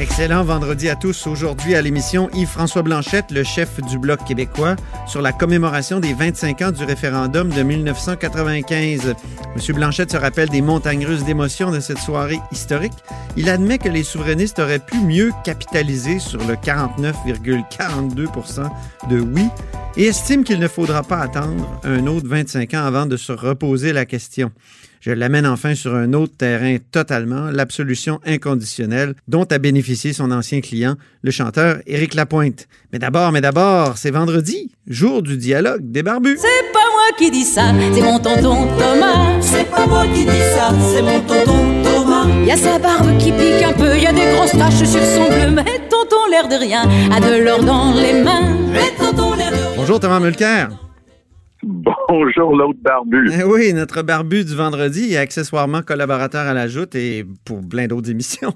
Excellent vendredi à tous. Aujourd'hui à l'émission, Yves-François Blanchette, le chef du Bloc québécois, sur la commémoration des 25 ans du référendum de 1995. Monsieur Blanchette se rappelle des montagnes russes d'émotions de cette soirée historique. Il admet que les souverainistes auraient pu mieux capitaliser sur le 49,42% de oui et estime qu'il ne faudra pas attendre un autre 25 ans avant de se reposer la question. Je l'amène enfin sur un autre terrain totalement, l'absolution inconditionnelle dont a bénéficié son ancien client, le chanteur Éric Lapointe. Mais d'abord, mais d'abord, c'est vendredi, jour du dialogue des barbus. C'est pas moi qui dis ça, c'est mon tonton Thomas. C'est pas moi qui dis ça, c'est mon tonton Thomas. Y a sa barbe qui pique un peu, y a des grosses taches sur son bleu, mais tonton l'air de rien, a de l'or dans les mains. Mais tonton l'air de rien. Bonjour Thomas Mulcair. Bonjour l'autre barbu. Eh oui, notre barbu du vendredi et accessoirement collaborateur à la joute et pour plein d'autres émissions.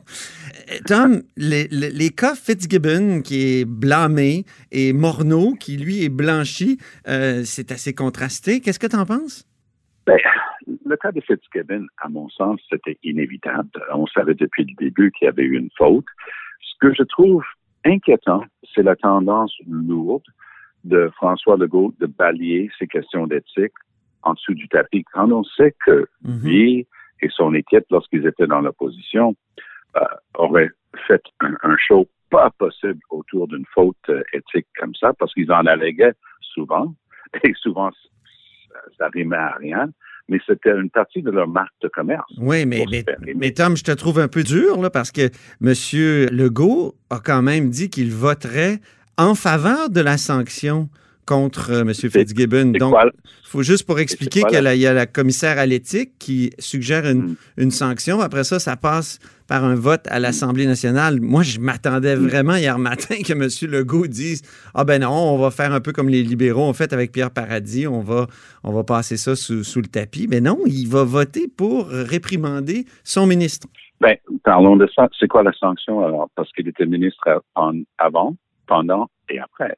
Eh, Tom, les, les, les cas Fitzgibbon qui est blâmé et Morneau qui lui est blanchi, euh, c'est assez contrasté. Qu'est-ce que tu en penses? Ben, le cas de Fitzgibbon, à mon sens, c'était inévitable. On savait depuis le début qu'il y avait eu une faute. Ce que je trouve inquiétant, c'est la tendance lourde de François Legault de balayer ces questions d'éthique en dessous du tapis. Quand on sait que Mhm. lui et son équipe, lorsqu'ils étaient dans l'opposition, euh, auraient fait un, un show pas possible autour d'une faute euh, éthique comme ça, parce qu'ils en alléguaient souvent, et souvent ça, rimait à rien, mais c'était une partie de leur marque de commerce. Oui, mais, mais Tom, je te trouve un peu dur là, parce que M. Legault a quand même dit qu'il voterait en faveur de la sanction contre euh, M. Fitzgibbon. Donc, faut juste pour expliquer qu'il y a la commissaire à l'éthique qui suggère une, Mm. une sanction. Après ça, ça passe par un vote à l'Assemblée nationale. Moi, je m'attendais Mm. vraiment hier matin que M. Legault dise Ah ben non, on va faire un peu comme les libéraux ont fait avec Pierre Paradis, on va, on va passer ça sous, sous le tapis. Mais non, il va voter pour réprimander son ministre. Ben, parlons de ça. C'est quoi la sanction alors? Parce qu'il était ministre avant, pendant et après.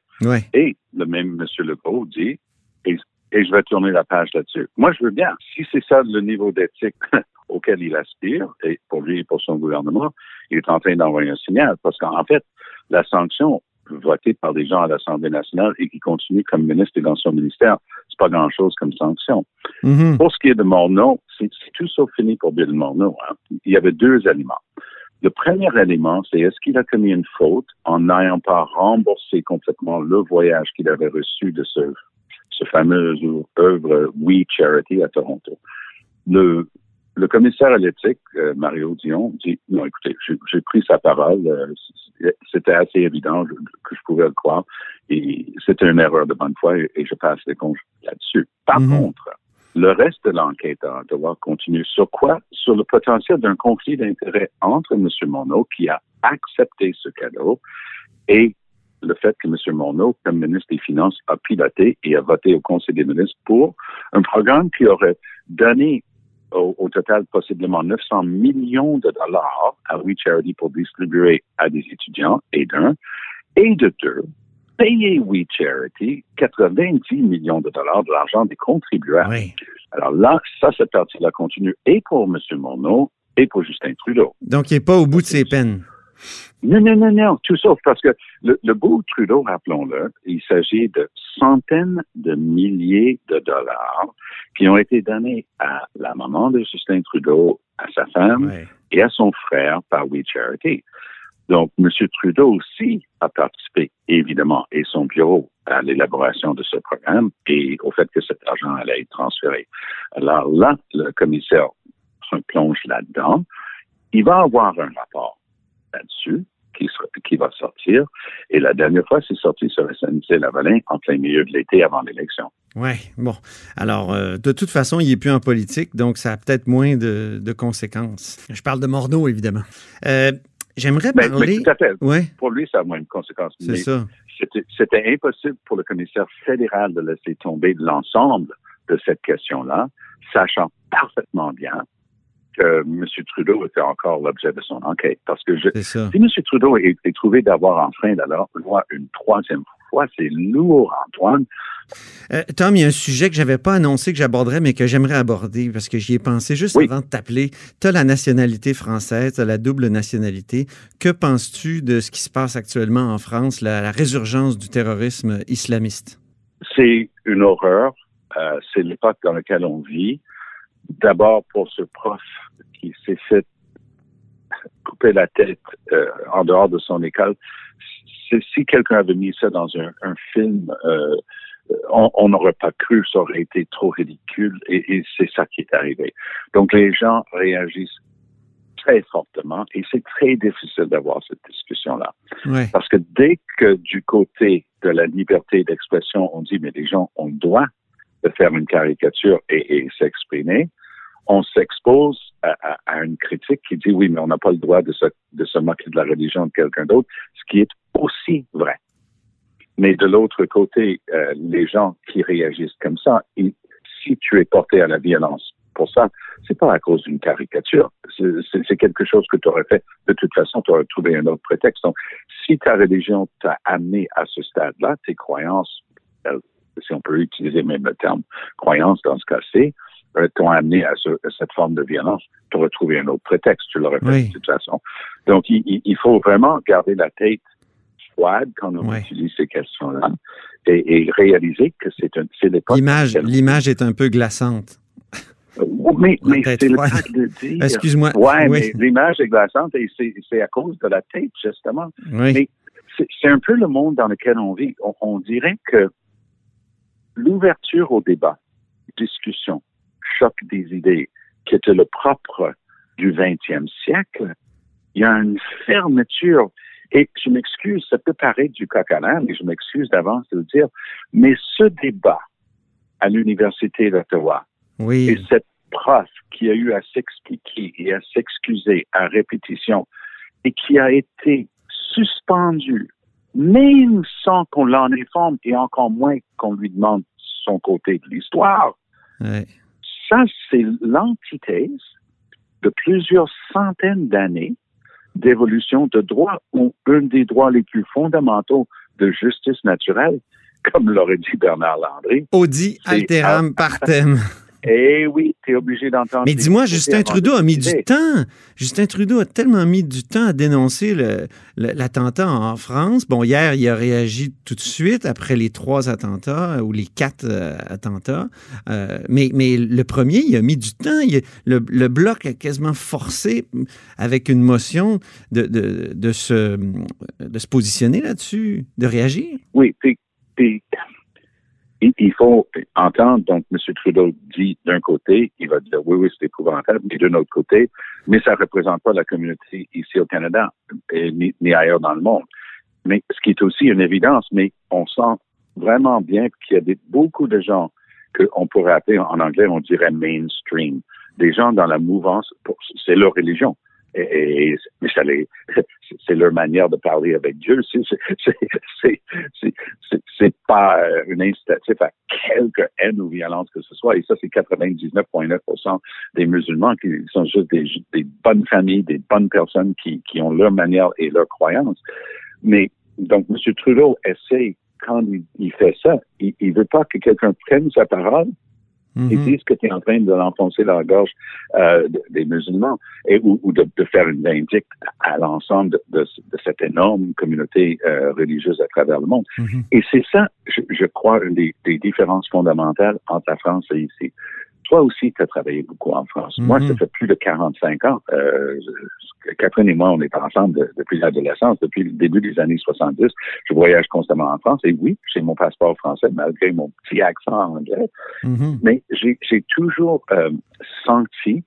Et le même M. Legault dit, et, et je vais tourner la page là-dessus. Moi, je veux bien. Si c'est ça le niveau d'éthique auquel il aspire, et pour lui et pour son gouvernement, il est en train d'envoyer un signal. Parce qu'en fait, la sanction votée par des gens à l'Assemblée nationale et qui continue comme ministre et dans son ministère, c'est pas grand-chose comme sanction. Mhm. Pour ce qui est de Morneau, c'est tout sauf fini pour Bill Morneau. hein. Il y avait deux éléments. Le premier élément, c'est est-ce qu'il a commis une faute en n'ayant pas remboursé complètement le voyage qu'il avait reçu de ce, ce fameux œuvre We Charity à Toronto? Le, le commissaire à l'éthique, euh, Mario Dion, dit non, écoutez, j'ai pris sa parole, euh, c'était assez évident que je pouvais le croire, et c'était une erreur de bonne foi et, et je passe les congés là-dessus. Par contre, le reste de l'enquête à Ottawa continue sur quoi? Sur le potentiel d'un conflit d'intérêts entre M. Monod, qui a accepté ce cadeau, et le fait que M. Monod, comme ministre des Finances, a piloté et a voté au Conseil des ministres pour un programme qui aurait donné au, total possiblement 900 millions de dollars à We Charity pour distribuer à des étudiants, et d'un, et de deux, payer We Charity 90 millions de dollars de l'argent des contribuables. Oui. Alors là, ça, cette partie-là continue et pour M. Monod et pour Justin Trudeau. Donc, il n'est pas au bout de ses peines. Non, non, non, non, tout sauf parce que le, le beau Trudeau, rappelons-le, il s'agit de centaines de milliers de dollars qui ont été donnés à la maman de Justin Trudeau, à sa femme et à son frère par We Charity. Donc, M. Trudeau aussi a participé, évidemment, et son bureau à l'élaboration de ce programme et au fait que cet argent allait être transféré. Alors là, le commissaire se plonge là-dedans. il va avoir un rapport là-dessus qui, sera- qui va sortir. Et la dernière fois, c'est sorti sur SNC-Lavalin en plein milieu de l'été avant l'élection. Oui, bon. Alors, euh, de toute façon, il n'est plus en politique, donc ça a peut-être moins de, de conséquences. Je parle de Morneau, évidemment. Euh, J'aimerais Mais, mais parler... tout à fait. Oui, Pour lui, ça a moins de conséquences. c'est Mais ça. c'était- impossible pour le commissaire fédéral de laisser tomber l'ensemble de cette question-là, sachant parfaitement bien que M. Trudeau était encore l'objet de son enquête. Parce que je, si M. Trudeau est, est trouvé d'avoir enfreint la loi une troisième fois, c'est lourd, Antoine. Euh, Tom, il y a un sujet que j'avais pas annoncé que j'aborderais, mais que j'aimerais aborder parce que j'y ai pensé juste Oui. avant de t'appeler. Tu as la nationalité française, tu as la double nationalité. Que penses-tu de ce qui se passe actuellement en France, la, la résurgence du terrorisme islamiste? C'est une horreur. Euh, c'est l'époque dans laquelle on vit. D'abord pour ce prof qui s'est fait couper la tête euh, en dehors de son école. Si quelqu'un avait mis ça dans un, un film, euh, on n'aurait pas cru, ça aurait été trop ridicule et, et c'est ça qui est arrivé. Donc les gens réagissent très fortement et c'est très difficile d'avoir cette discussion-là. Parce que dès que du côté de la liberté d'expression, on dit, mais les gens ont le droit de faire une caricature et, et s'exprimer, on s'expose à, une critique qui dit, oui, mais on n'a pas le droit de se, de moquer de la religion de quelqu'un d'autre, ce qui est aussi vrai. Mais de l'autre côté, euh, les gens qui réagissent comme ça, si tu es porté à la violence pour ça, c'est pas à cause d'une caricature. C'est- quelque chose que tu aurais fait. De toute façon, tu aurais trouvé un autre prétexte. Donc, si ta religion t'a amené à ce stade-là, tes croyances, euh, si on peut utiliser même le terme croyance dans ce cas-ci, t'ont amené à, ce- à cette forme de violence, tu aurais trouvé un autre prétexte, tu l'aurais fait Oui. de toute façon. Donc, il, faut vraiment garder la tête froide quand on utilise ces questions-là et, et réaliser que c'est l'époque. L'image, l'image est un peu glaçante. Euh, Mais, c'est le cas de dire. Excuse-moi. Ouais, Oui. mais l'image est glaçante et c'est à cause de la tête, justement. Oui. Mais c'est c'est un peu le monde dans lequel on vit. On, on dirait que l'ouverture au débat, discussion, choc des idées, qui était le propre du 20e siècle, il y a une fermeture. Et je m'excuse, ça peut paraître du coq à l'âne, et je m'excuse d'avance de le dire, mais ce débat à l'Université d'Ottawa, et Oui. cette prof qui a eu à s'expliquer et à s'excuser à répétition et qui a été suspendue, même sans qu'on l'en informe et encore moins qu'on lui demande son côté de l'histoire, Ouais. Ça, c'est l'antithèse de plusieurs centaines d'années d'évolution de droit ou un des droits les plus fondamentaux de justice naturelle, comme l'aurait dit Bernard Landry. Audi alteram partem. Eh oui, tu es obligé d'entendre. Mais dis-moi, Justin Trudeau de a mis du temps. Justin Trudeau a tellement mis du temps à dénoncer l'attentat en France. Bon, hier, il a réagi tout de suite après les trois attentats ou les quatre euh, attentats. Euh, mais, mais le premier, il a mis du temps. Il- le, le bloc a quasiment forcé avec une motion de, de, de se, de se positionner là-dessus, de réagir. Oui, puis, il, faut entendre, donc, M. Trudeau dit d'un côté, il va dire oui, oui, c'est épouvantable, mais d'un autre côté, mais ça ne représente pas la communauté ici au Canada, et ni, ailleurs dans le monde. Mais ce qui est aussi une évidence, mais on sent vraiment bien qu'il y a des, beaucoup de gens qu'on pourrait appeler en anglais, on dirait mainstream, des gens dans la mouvance, c'est leur religion. Et, ça c'est leur manière de parler avec Dieu. C'est- c'est- c'est- pas une incitatif à quelque haine ou violence que ce soit. Et ça, c'est 99,9% des musulmans qui sont juste des, des bonnes familles, des bonnes personnes qui, qui ont leur manière et leur croyance. Mais donc, M. Trudeau essaie, quand il, il fait ça, il, il veut pas que quelqu'un prenne sa parole et Mhm. disent que tu es en train de l'enfoncer dans la gorge euh, de- des musulmans et ou, ou de, de faire une vindicte à l'ensemble de, de- de cette énorme communauté euh, religieuse à travers le monde. Mhm. Et c'est ça, je, je crois, une des, des différences fondamentales entre la France et ici. Toi aussi, tu as travaillé beaucoup en France. Moi, ça Mhm. fait plus de 45 ans. Euh, Catherine et moi, on est ensemble de- depuis l'adolescence, depuis le début des années 70. Je voyage constamment en France. Et oui, j'ai mon passeport français, malgré mon petit accent anglais. Mhm. Mais j'ai j'ai toujours euh, senti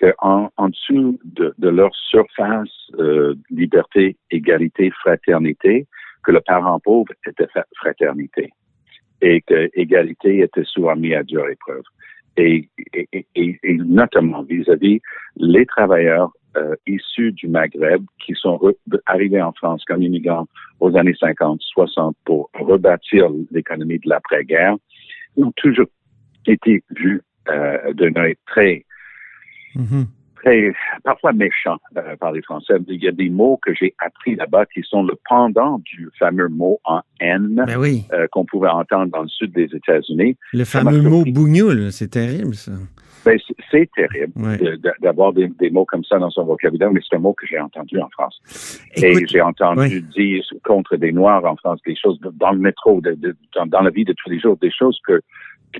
qu'en en dessous de, de leur surface euh, liberté, égalité, fraternité, que le parent pauvre était fraternité et que égalité était souvent mis à dure épreuve. Et, et, et, et notamment vis-à-vis les travailleurs euh, issus du Maghreb qui sont arrivés en France comme immigrants aux années 50, 60 pour rebâtir l'économie de l'après-guerre, ont toujours été vus euh, d'un œil très, Mhm. Très, parfois méchant euh, par les Français. Il y a des mots que j'ai appris là-bas qui sont le pendant du fameux mot en N Ben oui. euh, qu'on pouvait entendre dans le sud des États-Unis. Le fameux mot surpris. bougnoul, c'est terrible, ça. Ben, c'est- terrible Ouais. de- de- d'avoir des, des mots comme ça dans son vocabulaire, mais c'est un mot que j'ai entendu en France. Et j'ai entendu ouais. dire contre des Noirs en France des choses dans le métro, de- dans, dans la vie de tous les jours, des choses que,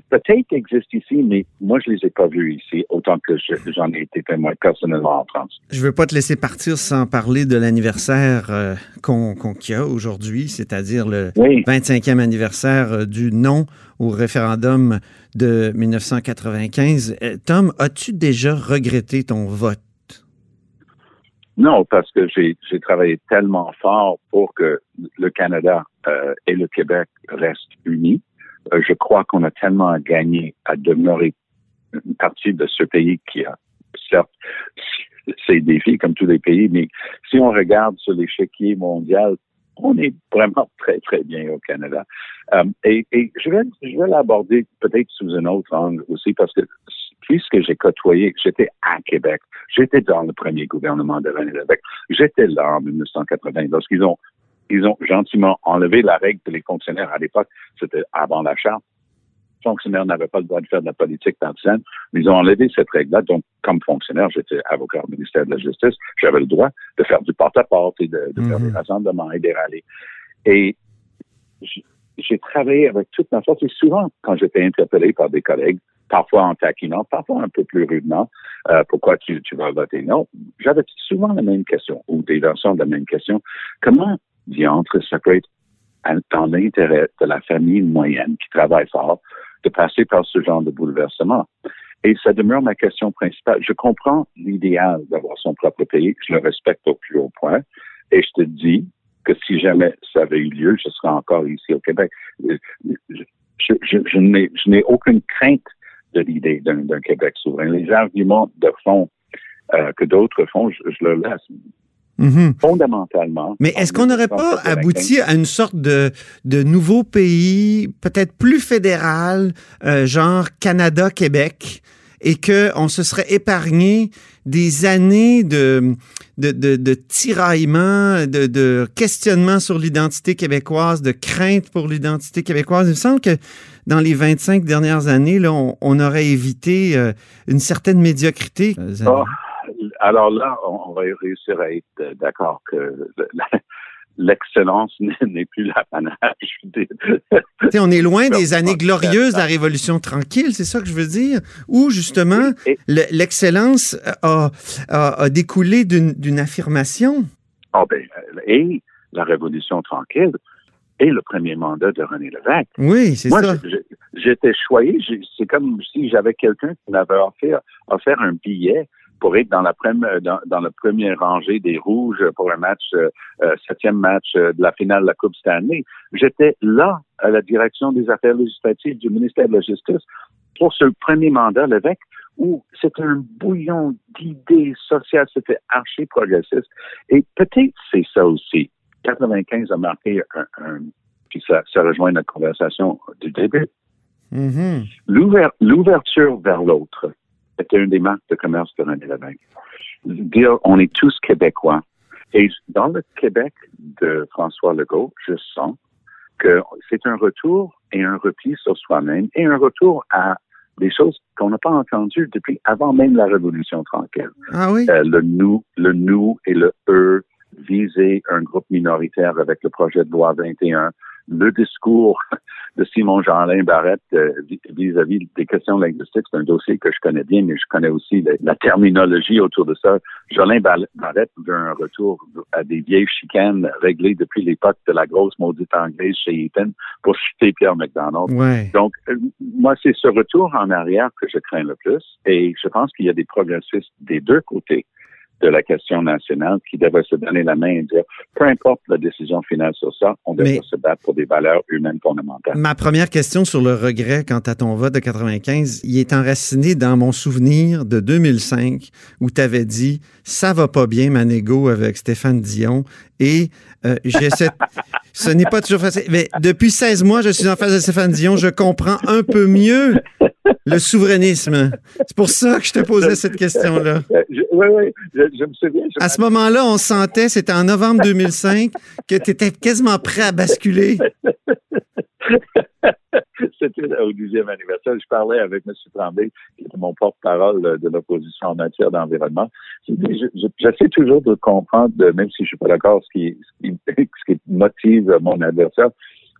peut-être existent ici, mais moi, je les ai pas vues ici, autant que je- j'en ai été témoin personnellement en France. Je veux pas te laisser partir sans parler de l'anniversaire euh, qu'on y a aujourd'hui, c'est-à-dire le Oui. 25e anniversaire euh, du non au référendum de 1995. Euh, Tom, as-tu déjà regretté ton vote? Non, parce que j'ai travaillé tellement fort pour que le Canada et le Québec restent unis. Euh, je crois qu'on a tellement gagné à demeurer une partie de ce pays qui a certes ses défis comme tous les pays, mais si on regarde sur l'échiquier mondial, on est vraiment très, très bien au Canada. Euh, et, et je vais, je vais l'aborder peut-être sous un autre angle aussi parce que puisque j'ai côtoyé, j'étais à Québec, j'étais dans le premier gouvernement de René Lévesque, j'étais là en 1980 lorsqu'ils ont ils ont gentiment enlevé la règle que les fonctionnaires à l'époque, c'était avant la charte, les fonctionnaires n'avaient pas le droit de faire de la politique partisane, mais ils ont enlevé cette règle-là. Donc, comme fonctionnaire, j'étais avocat au ministère de la Justice, j'avais le droit de faire du porte-à-porte et de, de faire Mhm. des rassemblements et des rallyes. Et j'ai travaillé avec toute ma force et souvent, quand j'étais interpellé par des collègues, parfois en taquinant, parfois un peu plus rudement, euh, pourquoi tu, tu vas voter non, j'avais souvent la même question ou des versions de la même question. Comment diantre ça peut être dans l'intérêt de la famille moyenne qui travaille fort de passer par ce genre de bouleversement? Et ça demeure ma question principale. Je comprends l'idéal d'avoir son propre pays. Je le respecte au plus haut point. Et je te dis que si jamais ça avait eu lieu, je serais encore ici au Québec. Euh, Je, n'ai aucune crainte de l'idée d'un d'un Québec souverain. Les arguments de fond euh, que d'autres font, je, je le laisse. Mhm. Fondamentalement. Mais est-ce qu'on n'aurait pas abouti à une sorte de, de nouveau pays, peut-être plus fédéral, euh, genre Canada-Québec, et qu'on se serait épargné des années de, de, de, de tiraillement, de, de questionnement sur l'identité québécoise, de crainte pour l'identité québécoise? Il me semble que dans les 25 dernières années, là, on, on aurait évité euh, une certaine médiocrité. Ah, alors là, on, on va réussir à être euh, d'accord que l'excellence n'est plus l'apanage. on est loin des années glorieuses de la Révolution tranquille, c'est ça que je veux dire, où justement l'excellence a, a- a découlé d'une affirmation? Ah ben, euh, et la Révolution tranquille et le premier mandat de René Lévesque. Oui, c'est ça. j'étais choyé. C'est comme si j'avais quelqu'un qui m'avait offert, offert un billet pour être dans la, prem- dans, dans la première rangée des Rouges pour un match, euh, euh, septième match euh, de la finale de la Coupe Stanley. J'étais là à la direction des affaires législatives du ministère de la Justice pour ce premier mandat, l'évêque, où c'était un bouillon d'idées sociales, c'était archi progressiste. Et peut-être c'est ça aussi. 95 a marqué un, un puis ça, ça rejoint notre conversation du début. Mhm. L'ouver- L'ouverture vers l'autre était une des marques de commerce de René Lévesque. Dire on est tous québécois. Et dans le Québec de François Legault, je sens que c'est un retour et un repli sur soi-même et un retour à des choses qu'on n'a pas entendues depuis avant même la Révolution tranquille. Ah oui? Euh, le nous, le nous et le eux, viser un groupe minoritaire avec le projet de loi 21, le discours de Simon Jeanlin Barrette euh, vis-à-vis des questions linguistiques. C'est un dossier que je connais bien, mais je connais aussi la, la terminologie autour de ça. Jeanlin Barrette veut un retour à des vieilles chicanes réglées depuis l'époque de la grosse maudite anglaise chez Eaton pour chuter Pierre McDonald. Ouais. Donc, euh, moi, c'est ce retour en arrière que je crains le plus. Et je pense qu'il y a des progressistes des deux côtés de la question nationale qui devraient se donner la main et dire, peu importe la décision finale sur ça, on devrait se battre pour des valeurs humaines fondamentales. Ma première question sur le regret quant à ton vote de 95, il est enraciné dans mon souvenir de 2005 où tu avais dit ça va pas bien Manego avec Stéphane Dion et euh, j'essaie ce n'est pas toujours facile. Mais depuis 16 mois je suis en face de Stéphane Dion, je comprends un peu mieux le souverainisme. C'est pour ça que je te posais cette question là. Euh, Oui, oui, je, je me souviens. je À ce moment-là, on sentait, c'était en novembre 2005, que tu étais quasiment prêt à basculer. C'était au dixième anniversaire. Je parlais avec M. Tremblay, qui était mon porte-parole de l'opposition en matière d'environnement. J'essaie toujours de comprendre, même si je suis pas d'accord, ce qui, ce qui, ce qui motive mon adversaire.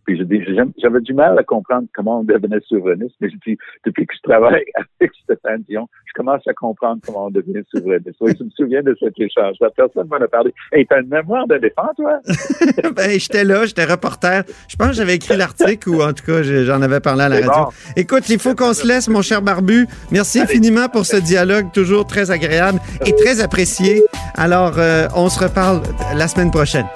Puis je dis, j'avais du mal à comprendre comment on devenait souverainiste, mais je dis, depuis que je travaille avec Stéphane Dion, je commence à comprendre comment on devient souverainiste. Oui, je me souviens de cet échange. La personne m'en a parlé. Hey, t'as une mémoire d'éléphant, toi? ben, j'étais là, j'étais reporter. Je pense que j'avais écrit l'article ou en tout cas, j'en avais parlé à la radio. bon. Écoute, il faut qu'on se laisse, mon cher Barbu. Merci infiniment pour ce dialogue toujours très agréable et très apprécié. Alors, euh, on se reparle la semaine prochaine.